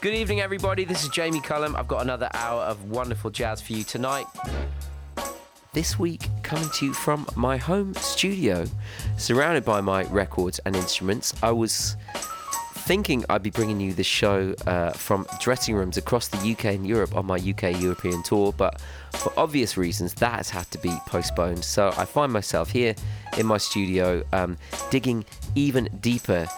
Good evening, everybody. This is Jamie Cullum. I've got another hour of wonderful jazz for you tonight. This week, coming to you from my home studio, surrounded by my records and instruments. I was thinking I'd be bringing you the show uh, from dressing rooms across the UK and Europe on my UK European tour, but for obvious reasons, that has had to be postponed. So I find myself here in my studio um, digging even deeper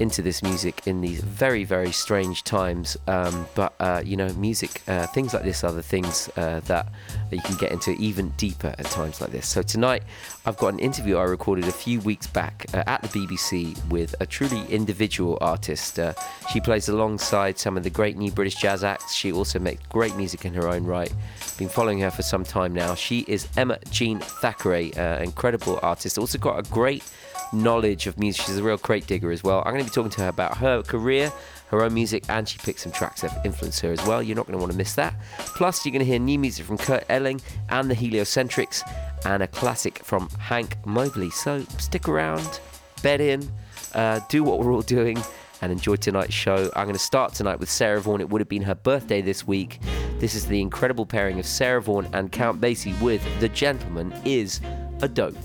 into this music in these very, very strange times. Um, but, uh, you know, music, uh, things like this are the things uh, that you can get into even deeper at times like this. So tonight, I've got an interview I recorded a few weeks back uh, at the BBC with a truly individual artist. Uh, she plays alongside some of the great new British jazz acts. She also makes great music in her own right. Been following her for some time now. She is Emma Jean Thackray, uh, incredible artist. Also got a great knowledge of music. She's a real crate digger as well. I'm going to be talking to her about her career, her own music, and she picked some tracks that influenced her as well. You're not going to want to miss that. Plus, you're going to hear new music from Kurt Elling and the Heliocentrics, and a classic from Hank Mobley. So stick around, bed in, uh, do what we're all doing. And enjoy tonight's show. I'm going to start tonight with Sarah Vaughan. It would have been her birthday this week. This is the incredible pairing of Sarah Vaughan and Count Basie with The Gentleman is a Dope.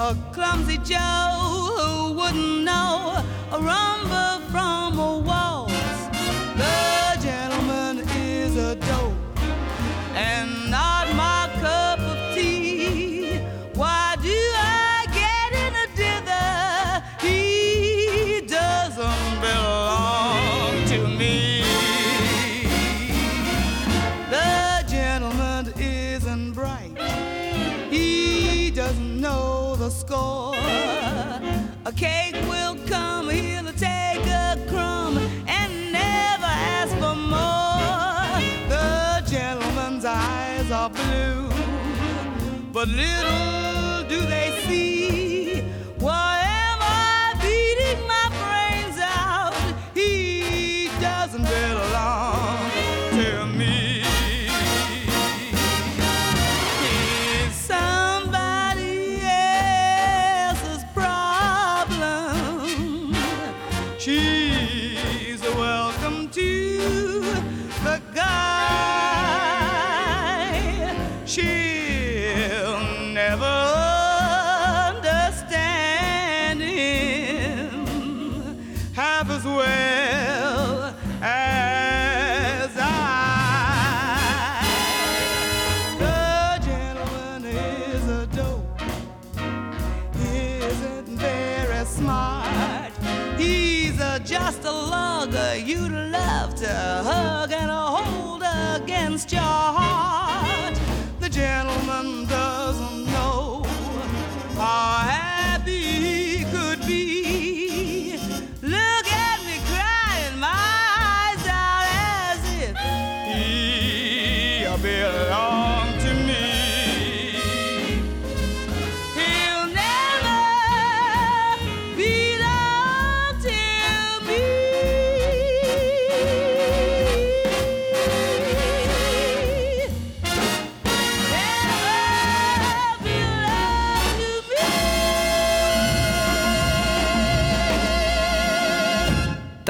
A clumsy Joe who wouldn't know a rumble from a but little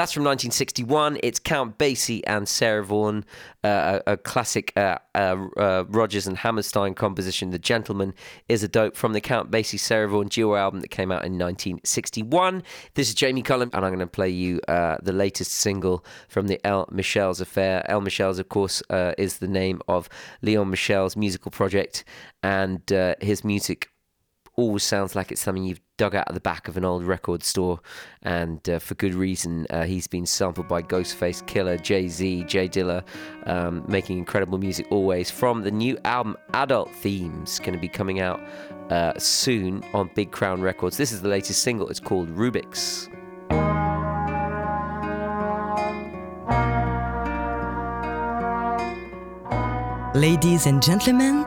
That's from 1961. It's Count Basie and Sarah Vaughan, uh, a, classic uh, uh, uh, Rodgers and Hammerstein composition. The Gentleman is a dope from the Count Basie Sarah Vaughan duo album that came out in 1961. This is Jamie Cullum, and I'm going to play you uh, the latest single from the El Michels affair. El Michel's, of course, uh, is the name of Leon Michels' musical project, and his music always sounds like it's something you've dug out of the back of an old record store, and uh, for good reason. Uh, he's been sampled by Ghostface Killah, Jay Z, J Dilla, um, making incredible music always. From the new album Adult Themes, going to be coming out uh, soon on Big Crown Records. This is the latest single. It's called Rubix. Ladies and gentlemen,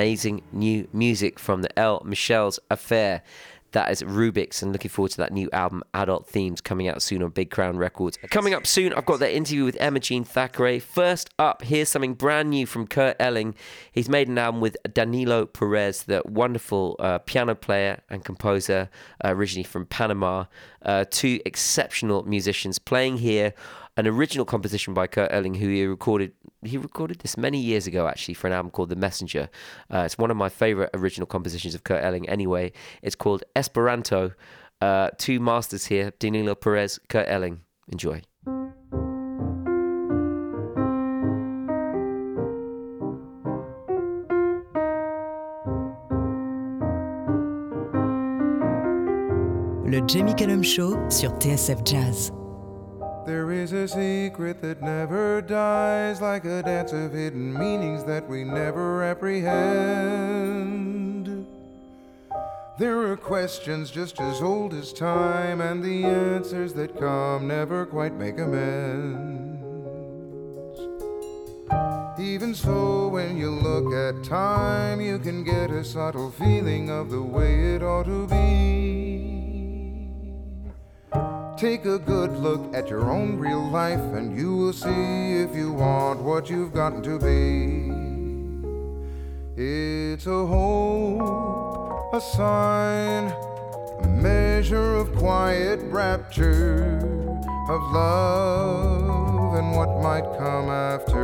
Amazing new music from the El Michels Affair. That is Rubix, and looking forward to that new album, Adult Themes, coming out soon on Big Crown Records. Coming up soon, I've got that interview with Emma Jean Thackray. First up, here's something brand new from Kurt Elling. He's made an album with Danilo Perez, the wonderful uh, piano player and composer, uh, originally from Panama. Uh, two exceptional musicians playing here an original composition by Kurt Elling, who he recorded. He recorded this many years ago, actually, for an album called The Messenger. Uh, it's one of my favorite original compositions of Kurt Elling. Anyway, it's called Esperanto. Uh, two masters here: Danilo Perez, Kurt Elling. Enjoy. Jamie Cullum Show sur TSF Jazz. There is a secret that never dies, like a dance of hidden meanings that we never apprehend. There are questions just as old as time, and the answers that come never quite make amends. Even so, when you look at time, you can get a subtle feeling of the way it ought to be. Take a good look at your own real life, and you will see if you want what you've gotten to be. It's a hope, a sign, a measure of quiet rapture, of love and what might come after.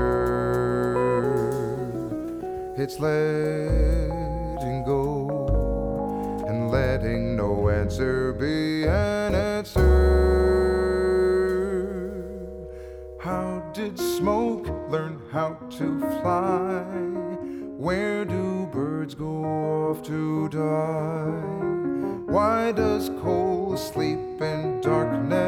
It's letting go and letting no answer be did smoke learn how to fly? Where do birds go off to die? Why does coal sleep in darkness?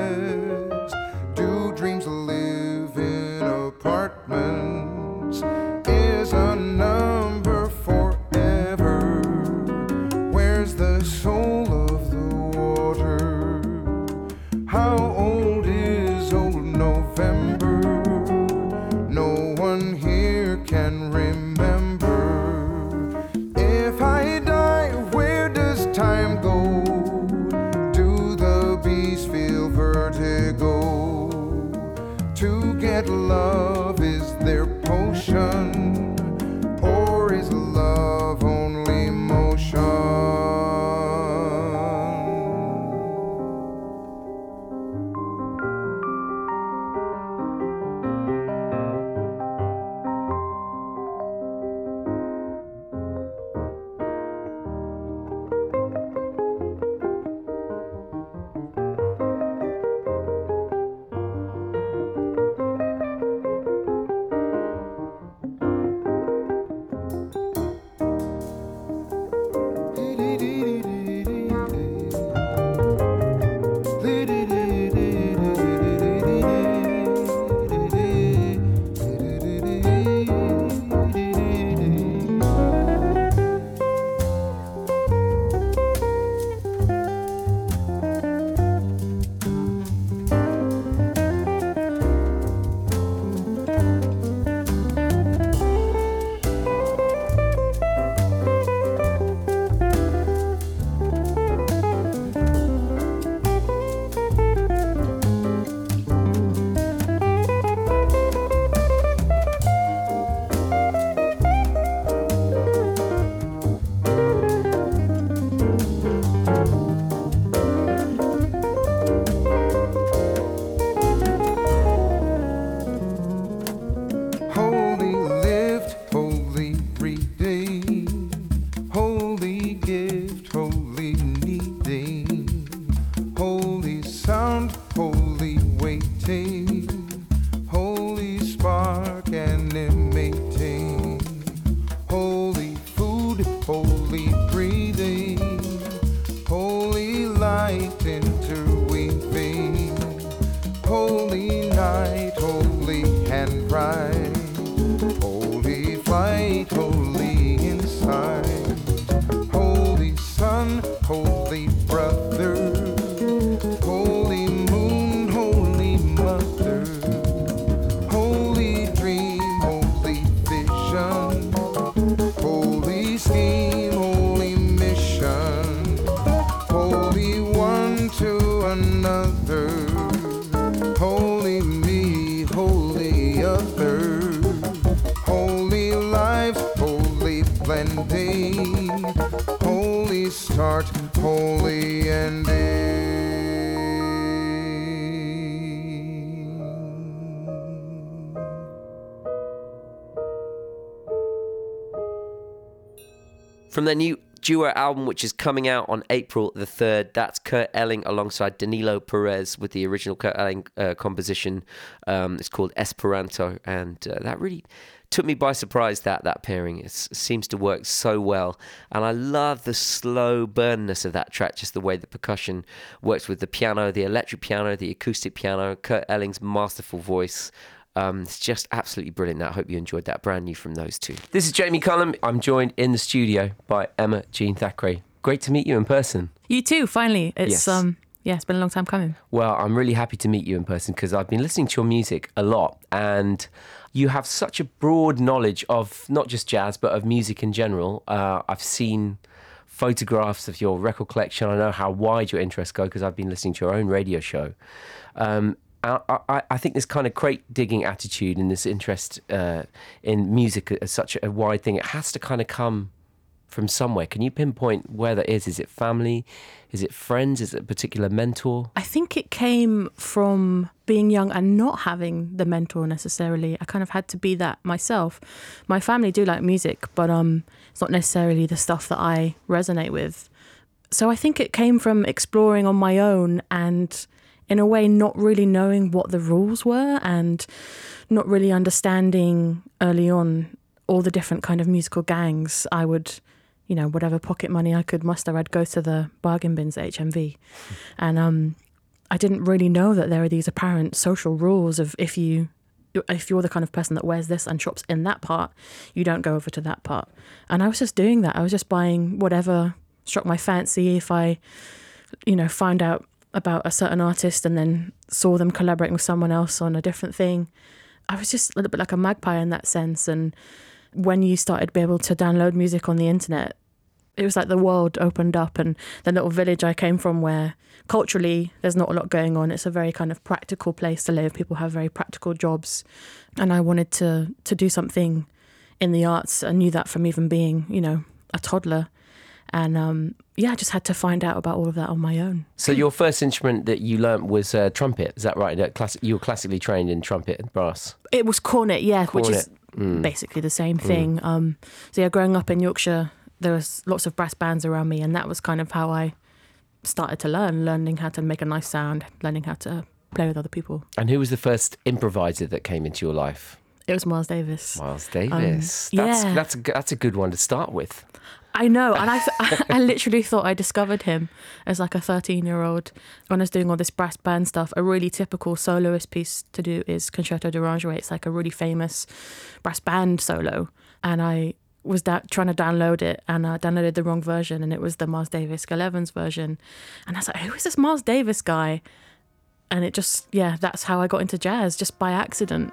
From their new duo album, which is coming out on April the 3rd, that's Kurt Elling alongside Danilo Perez with the original Kurt Elling uh, composition. Um, it's called Esperanto, and uh, that really took me by surprise that that pairing seems to work so well and i love the slow burnness of that track just the way the percussion works with the piano the electric piano the acoustic piano kurt elling's masterful voice um, it's just absolutely brilliant. I hope you enjoyed that. Brand new from those two. This is Jamie Cullum. I'm joined in the studio by Emma Jean Thackray. Great to meet you in person. You too, finally. It's Yes. um yeah, it's been a long time coming. Well, I'm really happy to meet you in person because I've been listening to your music a lot and you have such a broad knowledge of not just jazz but of music in general. Uh, I've seen photographs of your record collection. I know how wide your interests go because I've been listening to your own radio show. Um, I, I, think this kind of crate digging attitude and this interest uh, in music as such a wide thing, it has to kind of come from somewhere. Can you pinpoint where that is? Is it family? Is it friends? Is it a particular mentor? I think it came from being young and not having the mentor necessarily. I kind of had to be that myself. My family do like music, but um it's not necessarily the stuff that I resonate with. So I think it came from exploring on my own and in a way not really knowing what the rules were and not really understanding early on all the different kind of musical gangs I would you know whatever pocket money I could muster I'd go to the bargain bins at HMV and um I didn't really know that there are these apparent social rules of if you if you're the kind of person that wears this and shops in that part, you don't go over to that part. And I was just doing that. I was just buying whatever struck my fancy. If I, you know, find out about a certain artist and then saw them collaborating with someone else on a different thing, I was just a little bit like a magpie in that sense. And when you started to be able to download music on the internet, it was like the world opened up and the little village I came from where culturally there's not a lot going on. It's a very kind of practical place to live. People have very practical jobs. And I wanted to to do something in the arts. I knew that from even being, you know, a toddler. And um, yeah, I just had to find out about all of that on my own. So your first instrument that you learnt was uh, trumpet. Is that right? You were classically trained in trumpet and brass. It was cornet, yeah, which is Mm. basically the same thing. Um, so yeah, growing up in Yorkshire, there was lots of brass bands around me, and that was kind of how I started to learn, learning how to make a nice sound, learning how to play with other people. And who was the first improviser that came into your life? It was Miles Davis. Miles Davis. Um, that's yeah. that's that's a good one to start with. I know, and I, I literally thought I discovered him as like a thirteen-year-old when I was doing all this brass band stuff. A really typical soloist piece to do is Concerto de Aranjuez. It's like a really famous brass band solo, and I was da- trying to download it and I downloaded the wrong version, and it was the Miles Davis Gil Evans version, and I was like, "Who is this Miles Davis guy?" And it just, yeah, that's how I got into jazz, just by accident.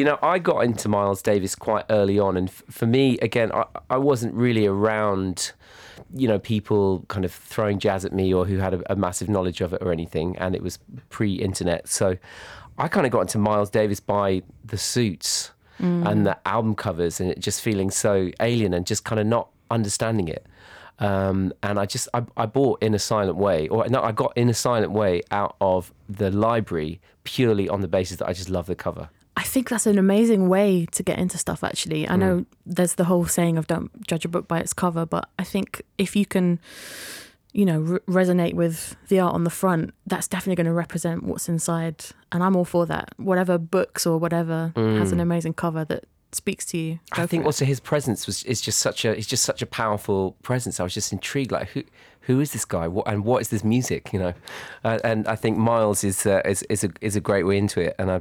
You know, I got into Miles Davis quite early on, and f- for me, again, I, I wasn't really around, you know, people kind of throwing jazz at me or who had a, a massive knowledge of it or anything, and it was pre-internet, so I kind of got into Miles Davis by the suits and the album covers, and it just feeling so alien and just kind of not understanding it. Um, and I just I, I bought in a silent way, or no, I got in a silent way out of the library purely on the basis that I just love the cover. I think that's an amazing way to get into stuff, actually. I hmm. know there's the whole saying of don't judge a book by its cover, but I think if you can, you know, re- resonate with the art on the front, that's definitely going to represent what's inside. And I'm all for that. Whatever books or whatever has an hmm. amazing cover that speaks to you. I think also his presence was is just such a he's just such a powerful presence. I was just intrigued, like who who is this guy? What and what is this music? You know, uh, and I think Miles is uh, is is a is a great way into it, and I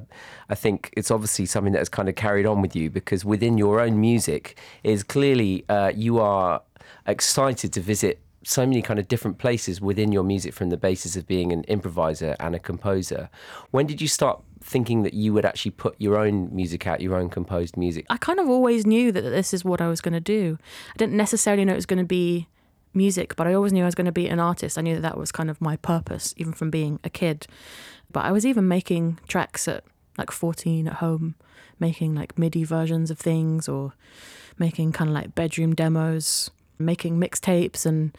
I think it's obviously something that has kind of carried on with you because within your own music is clearly uh, you are excited to visit so many kind of different places within your music from the basis of being an improviser and a composer. When did you start thinking that you would actually put your own music out, your own composed music? I kind of always knew that this is what I was going to do. I didn't necessarily know it was going to be music, but I always knew I was going to be an artist. I knew that that was kind of my purpose, even from being a kid. But I was even making tracks at like 14 at home, making like MIDI versions of things or making kind of like bedroom demos, making mixtapes and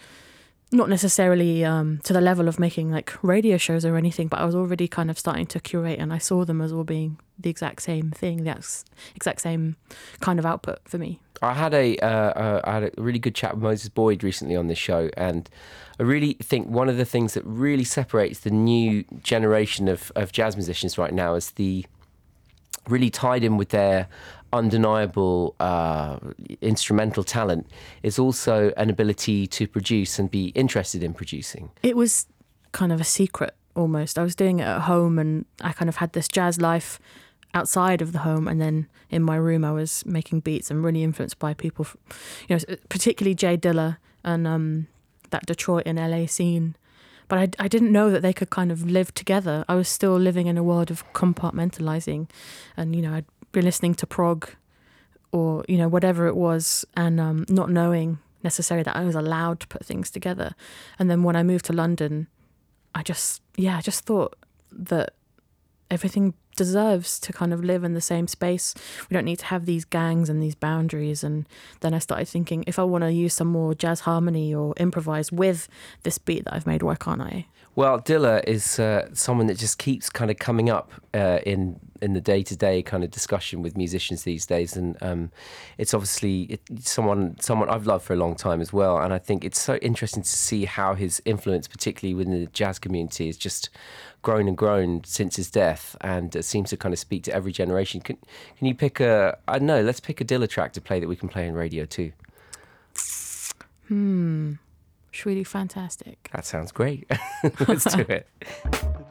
not necessarily um, to the level of making like radio shows or anything, but I was already kind of starting to curate, and I saw them as all being the exact same thing, the ex- exact same kind of output for me. I had a uh, uh, I had a really good chat with Moses Boyd recently on this show, and I really think one of the things that really separates the new generation of, of jazz musicians right now is the really tied in with their undeniable uh, instrumental talent is also an ability to produce and be interested in producing. It was kind of a secret almost. I was doing it at home, and I kind of had this jazz life outside of the home, and then in my room, I was making beats and really influenced by people, you know, particularly J Dilla and um, that Detroit and LA scene. But I, I didn't know that they could kind of live together. I was still living in a world of compartmentalizing, and you know, I'd be listening to prog or you know whatever it was, and um, not knowing necessarily that I was allowed to put things together. And then when I moved to London, I just yeah, I just thought that everything deserves to kind of live in the same space. We don't need to have these gangs and these boundaries. And then I started thinking, if I want to use some more jazz harmony or improvise with this beat that I've made, why can't I? Well, Dilla is uh, someone that just keeps kind of coming up uh, in in the day to day kind of discussion with musicians these days, and um, it's obviously someone someone I've loved for a long time as well. And I think it's so interesting to see how his influence, particularly within the jazz community, has just grown and grown since his death, and seems to kind of speak to every generation. Can can you pick a I don't know? Let's pick a Dilla track to play that we can play in radio too. It's really fantastic. That sounds great. Let's do it.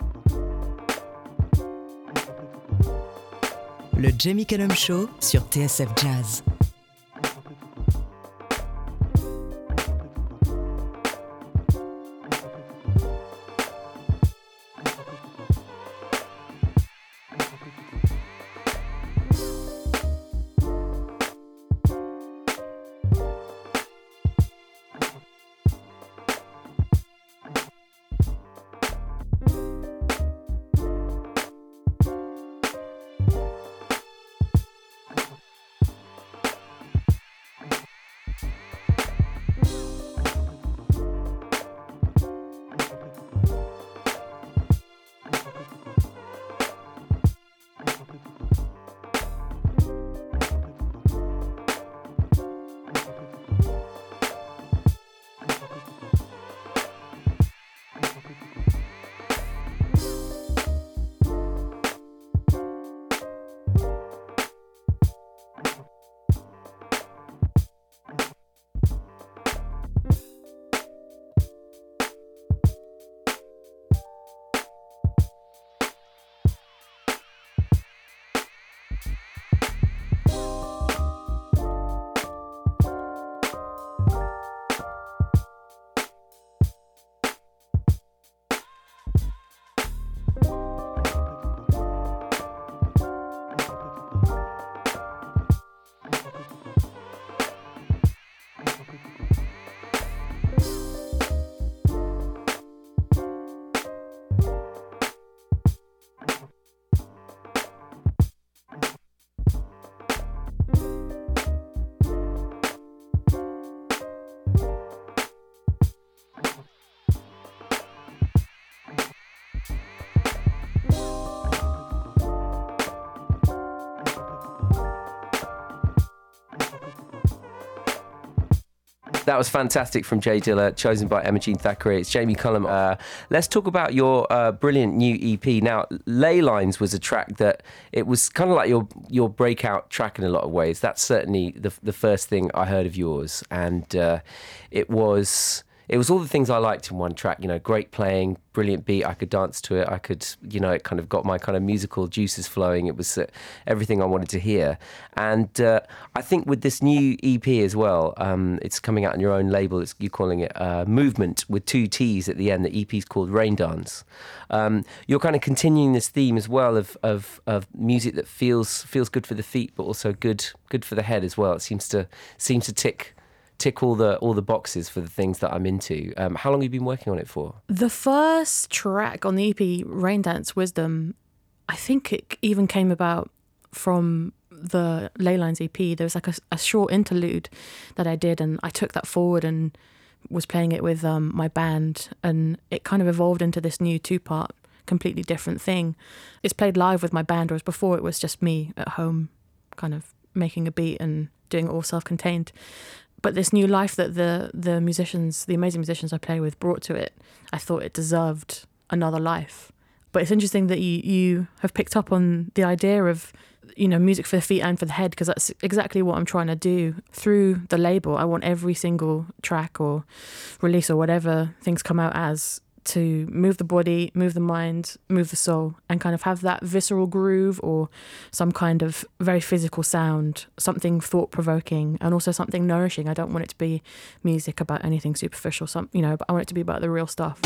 Le Jamie Cullum Show sur TSF Jazz. That was fantastic from J Dilla, chosen by Emma Jean Thackray. It's Jamie Cullum. Uh, let's talk about your uh, brilliant new EP. Now, Ley Lines was a track that it was kind of like your your breakout track in a lot of ways. That's certainly the the first thing I heard of yours, and uh, it was it was all the things I liked in one track. You know, great playing, brilliant beat. I could dance to it. I could, you know, it kind of got my kind of musical juices flowing. It was uh, everything I wanted to hear. And uh, I think with this new EP as well, um, it's coming out on your own label. It's, you're calling it uh, Movementt with two T's at the end. The EP is called Rain Dance. Um, you're kind of continuing this theme as well of, of of music that feels feels good for the feet, but also good good for the head as well. It seems to seems to tick tick all the all the boxes for the things that I'm into. Um, how long have you been working on it for? The first track on the EP, Rain Dance Wisdom, I think it even came about from the Leylines EP. There was like a, a short interlude that I did, and I took that forward and was playing it with um, my band, and it kind of evolved into this new two part, completely different thing. It's played live with my band, whereas before it was just me at home, kind of making a beat and doing it all self contained but this new life that the the musicians, the amazing musicians I play with, brought to it, I thought it deserved another life. But it's interesting that you you have picked up on the idea of you know music for the feet and for the head because that's exactly what I'm trying to do through the label. I want every single track or release or whatever things come out as to move the body, move the mind, move the soul, and kind of have that visceral groove or some kind of very physical sound, something thought provoking, and also something nourishing. I don't want it to be music about anything superficial, some you know, but I want it to be about the real stuff.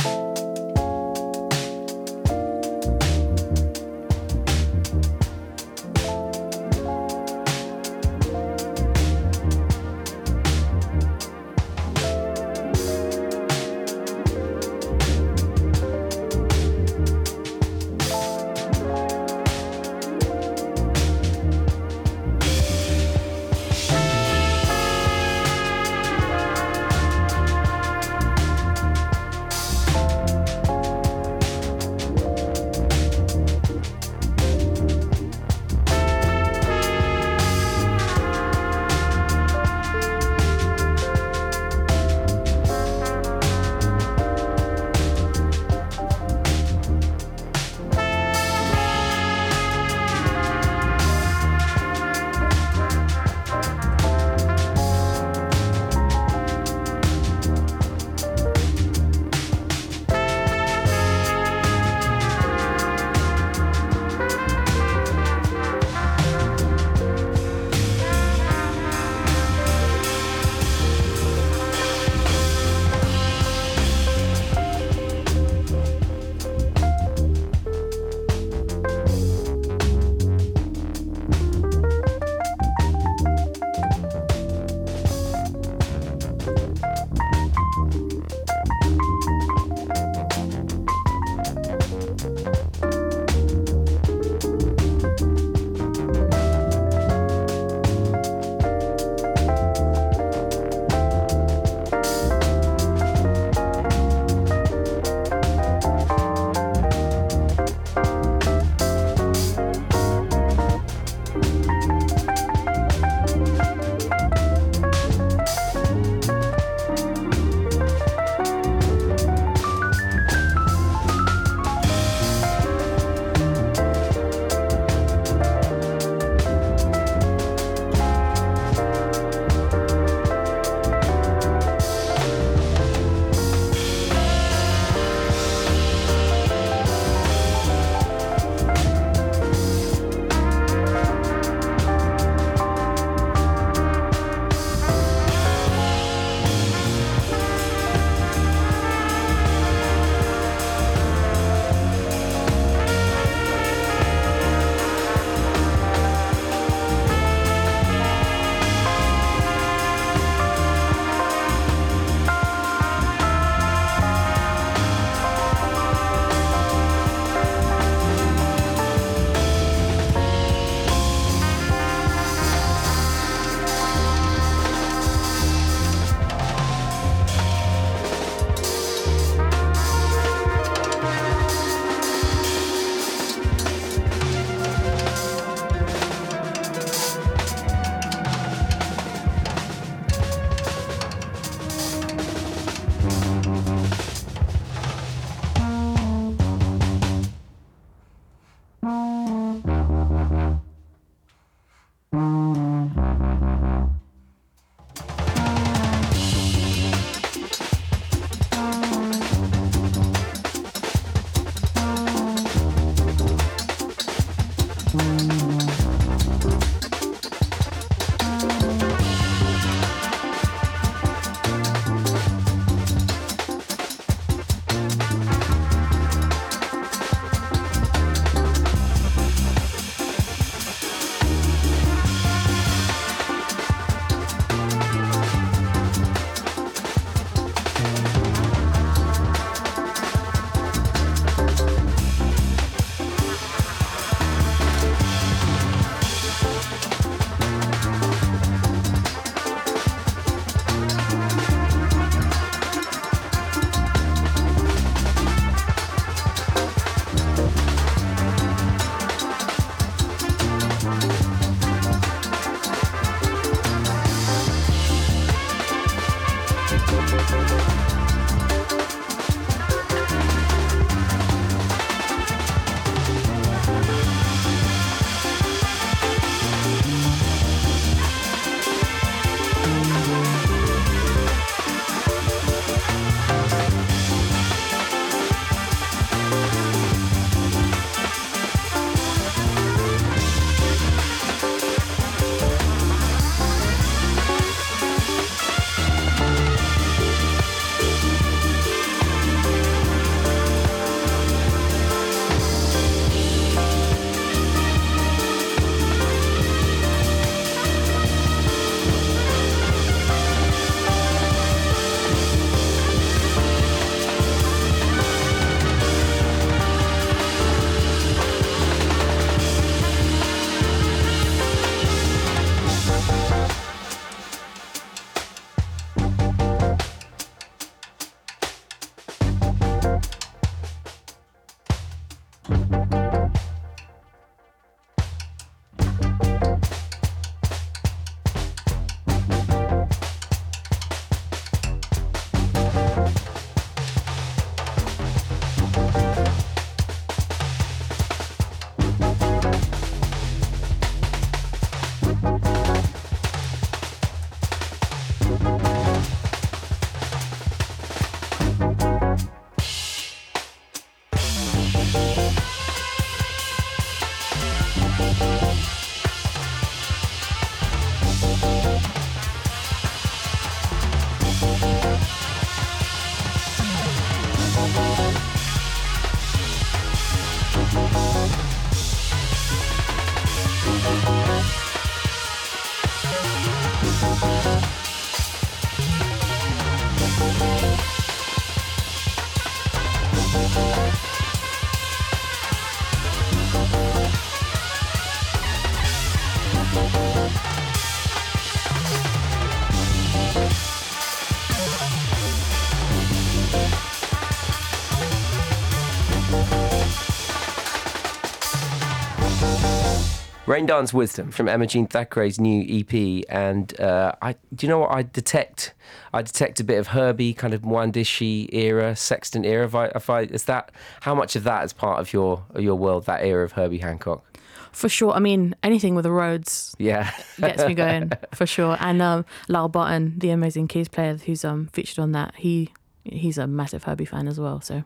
Rain Dance Wisdom from Emma Jean Thackray's new EP, and uh, I do you know what I detect? I detect a bit of Herbie, kind of Mwandishi era, Sextant era. If I, if I, is that how much of that is part of your your world? That era of Herbie Hancock. For sure. I mean, anything with the Rhodes Yeah, gets me going for sure. And um, Lyle Barton, the amazing keys player who's um featured on that, he he's a massive Herbie fan as well. So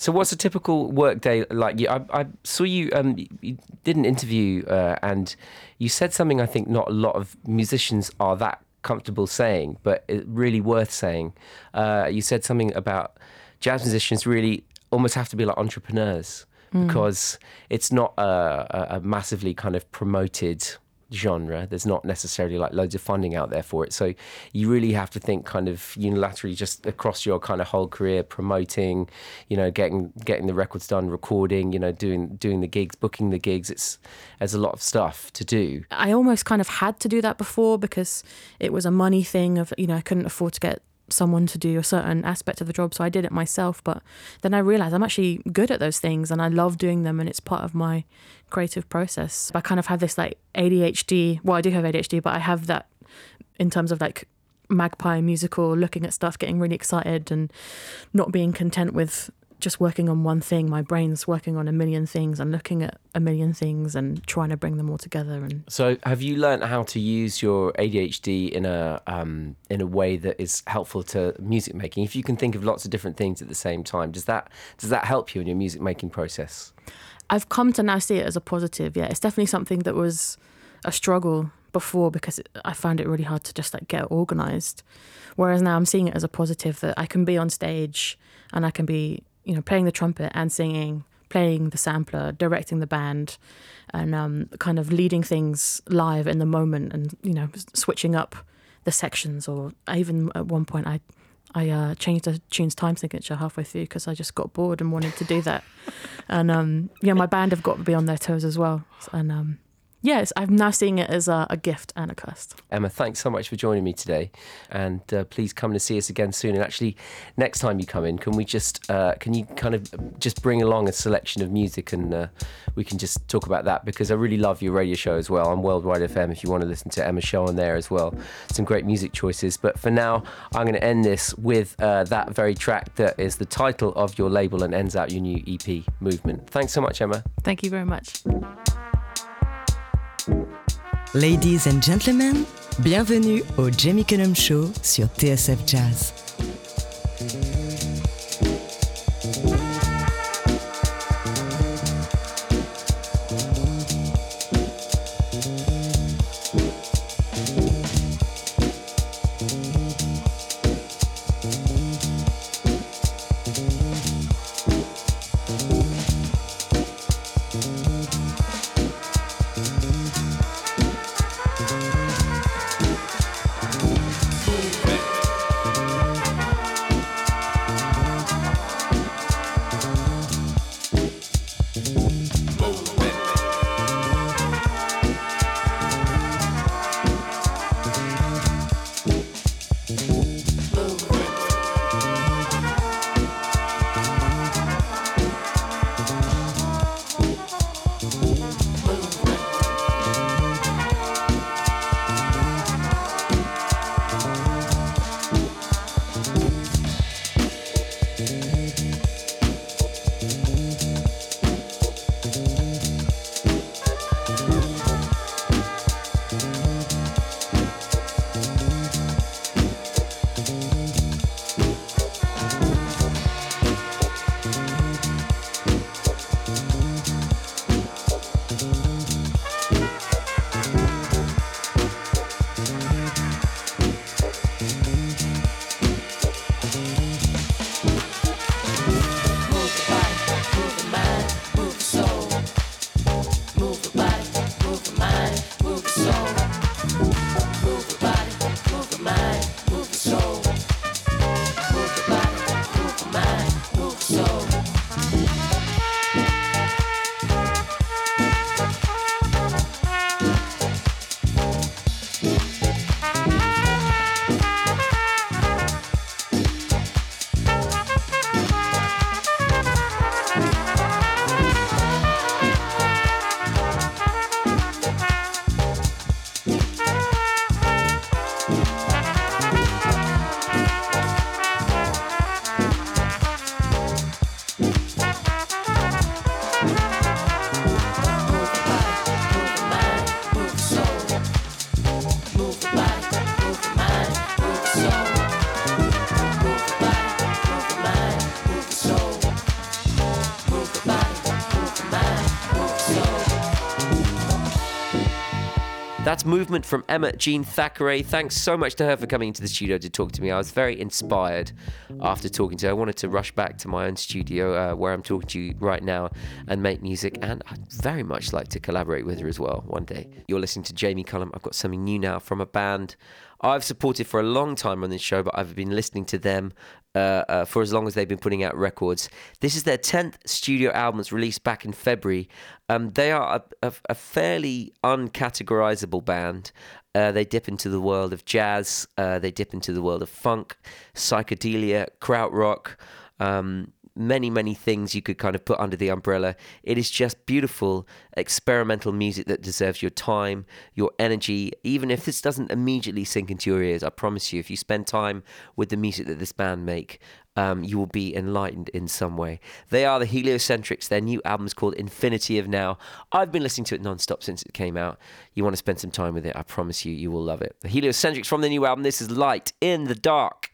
So, what's a typical work day like? You, I, I saw you. Um, you did an interview, uh, and you said something I think not a lot of musicians are that comfortable saying, but it really worth saying. Uh, you said something about jazz musicians really almost have to be like entrepreneurs because it's not a, a massively kind of promoted genre. There's not necessarily like loads of funding out there for it. So you really have to think kind of unilaterally just across your kind of whole career, promoting, you know, getting getting the records done, recording, you know, doing doing the gigs, booking the gigs. It's there's a lot of stuff to do. I almost kind of had to do that before because it was a money thing of you know I couldn't afford to get someone to do a certain aspect of the job so I did it myself but then I realized I'm actually good at those things and I love doing them and it's part of my creative process. I kind of have this like ADHD well I do have ADHD but I have that in terms of like magpie musical looking at stuff getting really excited and not being content with just working on one thing. My brain's working on a million things and looking at a million things and trying to bring them all together. And So, have you learned how to use your ADHD in a um, in a way that is helpful to music making? If you can think of lots of different things at the same time, does that does that help you in your music making process? I've come to now see it as a positive. Yeah, it's definitely something that was a struggle before because it, I found it really hard to just like get organized. Whereas now I'm seeing it as a positive that I can be on stage and I can be, you know, playing the trumpet and singing, playing the sampler, directing the band, and um, kind of leading things live in the moment and you know switching up the sections. Or even at one point I. I uh, changed the tune's time signature halfway through because I just got bored and wanted to do that. and um, yeah, my band have got to be on their toes as well. And um, yes, I'm now seeing it as a, a gift and a curse. Emma, thanks so much for joining me today, and uh, please come to see us again soon. And actually, next time you come in, can we just uh, can you kind of just bring along a selection of music and uh, we can just talk about that because I really love your radio show as well on Worldwide FM. If you want to listen to Emma's show on there as well, some great music choices. But for now, I'm going to end this with uh, that very track that is the title of your label and ends out your new EP, Movement. Thanks so much, Emma. Thank you very much. Ladies and gentlemen, bienvenue au Jamie Cullum Show sur TSF Jazz. That's movement from Emma Jean Thackray. Thanks so much to her for coming into the studio to talk to me. I was very inspired after talking to her. I wanted to rush back to my own studio uh, where I'm talking to you right now and make music. And I'd very much like to collaborate with her as well one day. You're listening to Jamie Cullum. I've got something new now from a band I've supported for a long time on this show, but I've been listening to them uh, uh, for as long as they've been putting out records. This is their 10th studio album, it's released back in February. Um, they are a, a, a fairly uncategorizable band. Uh, they dip into the world of jazz, uh, they dip into the world of funk, psychedelia, krautrock. Um, many, many things you could kind of put under the umbrella. It is just beautiful experimental music that deserves your time, your energy. Even if this doesn't immediately sink into your ears, I promise you, if you spend time with the music that this band make, um, you will be enlightened in some way. They are the Heliocentrics. Their new album is called Infinity of Now. I've been listening to it non-stop since it came out. You want to spend some time with it, I promise you, you will love it. The Heliocentrics from the new album. This is Light in the Dark.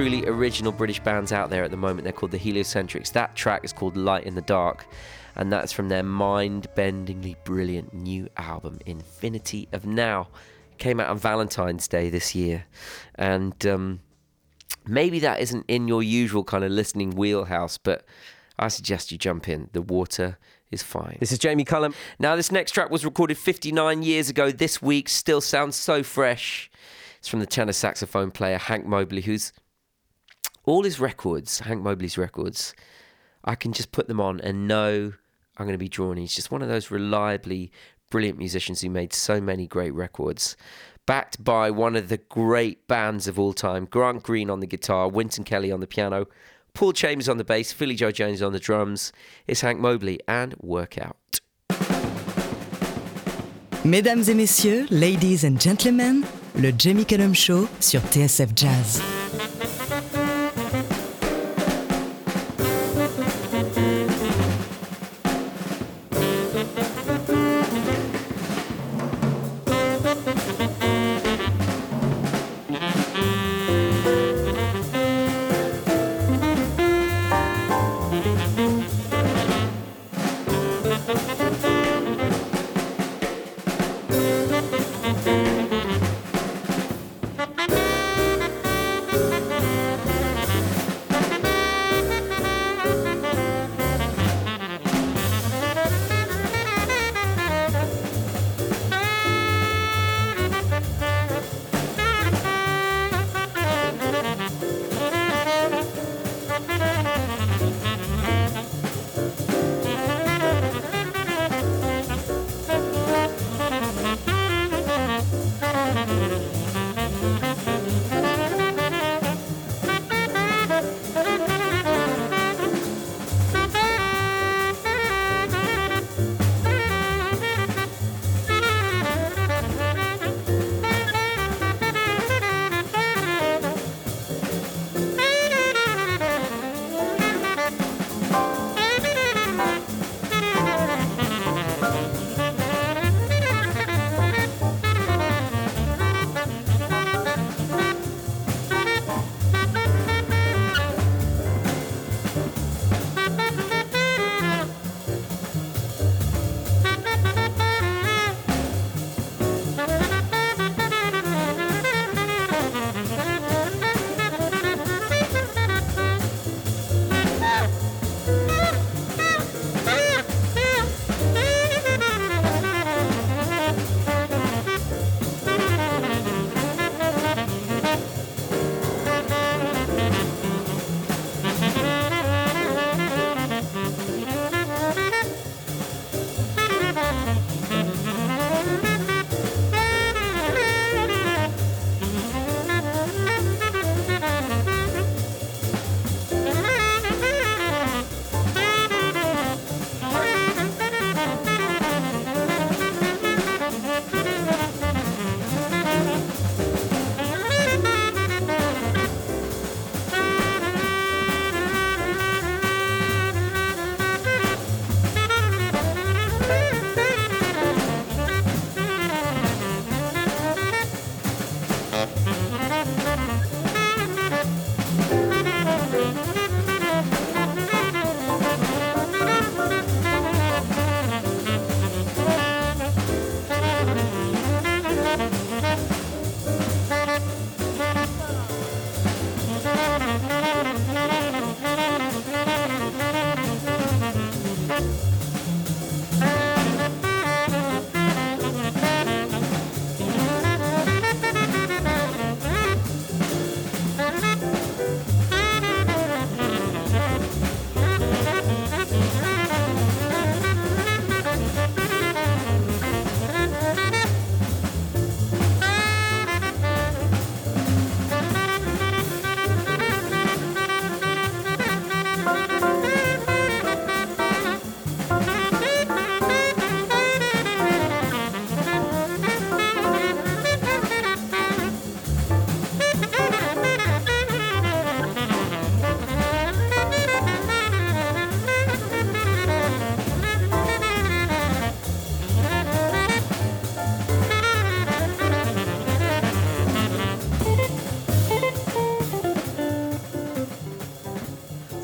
Truly original British bands out there at the moment. They're called the Heliocentrics. That track is called Light in the Dark, and that's from their mind bendingly brilliant new album, Infinity of Now. Came out on Valentine's Day this year. And um, maybe that isn't in your usual kind of listening wheelhouse, but I suggest you jump in. The water is fine. This is Jamie Cullum. Now, this next track was recorded 59 years ago this week, still sounds so fresh. It's from the tenor saxophone player Hank Mobley, who's all his records, Hank Mobley's records, I can just put them on and know I'm going to be drawn. He's just one of those reliably brilliant musicians who made so many great records. Backed by one of the great bands of all time Grant Green on the guitar, Wynton Kelly on the piano, Paul Chambers on the bass, Philly Joe Jones on the drums. It's Hank Mobley and Workout. Mesdames et messieurs, ladies and gentlemen, le Jamie Cullum Show sur TSF Jazz.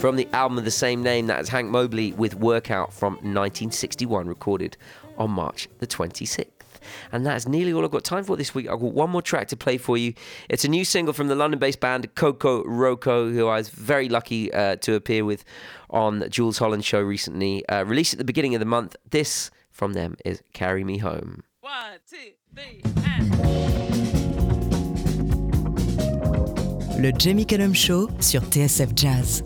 From the album of the same name. That is Hank Mobley with Workout from 1961, recorded on March the 26th. And that's nearly all I've got time for this week. I've got one more track to play for you. It's a new single from the London based band Kokoroko, who I was very lucky uh, to appear with on Jools Holland show recently. Uh, released at the beginning of the month. This from them is Carry Me Home. One, two, three, and. Le Jamie Cullum Show sur TSF Jazz.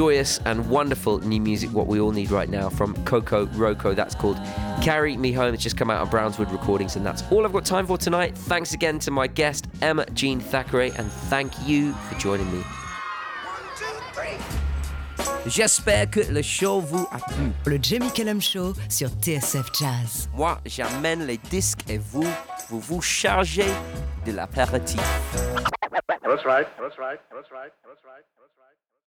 Joyous and wonderful new music, what we all need right now from Kokoroko. That's called Carry Me Home. It's just come out on Brownswood Recordings, and that's all I've got time for tonight. Thanks again to my guest, Emma Jean Thackray, and thank you for joining me. J'espère que le show vous a plu. Le Jamie Cullum Show sur TSF Jazz. Moi, j'amène les disques et vous, vous vous chargez de l'apéritif. That's. That's right. That's right. That's right. That's right.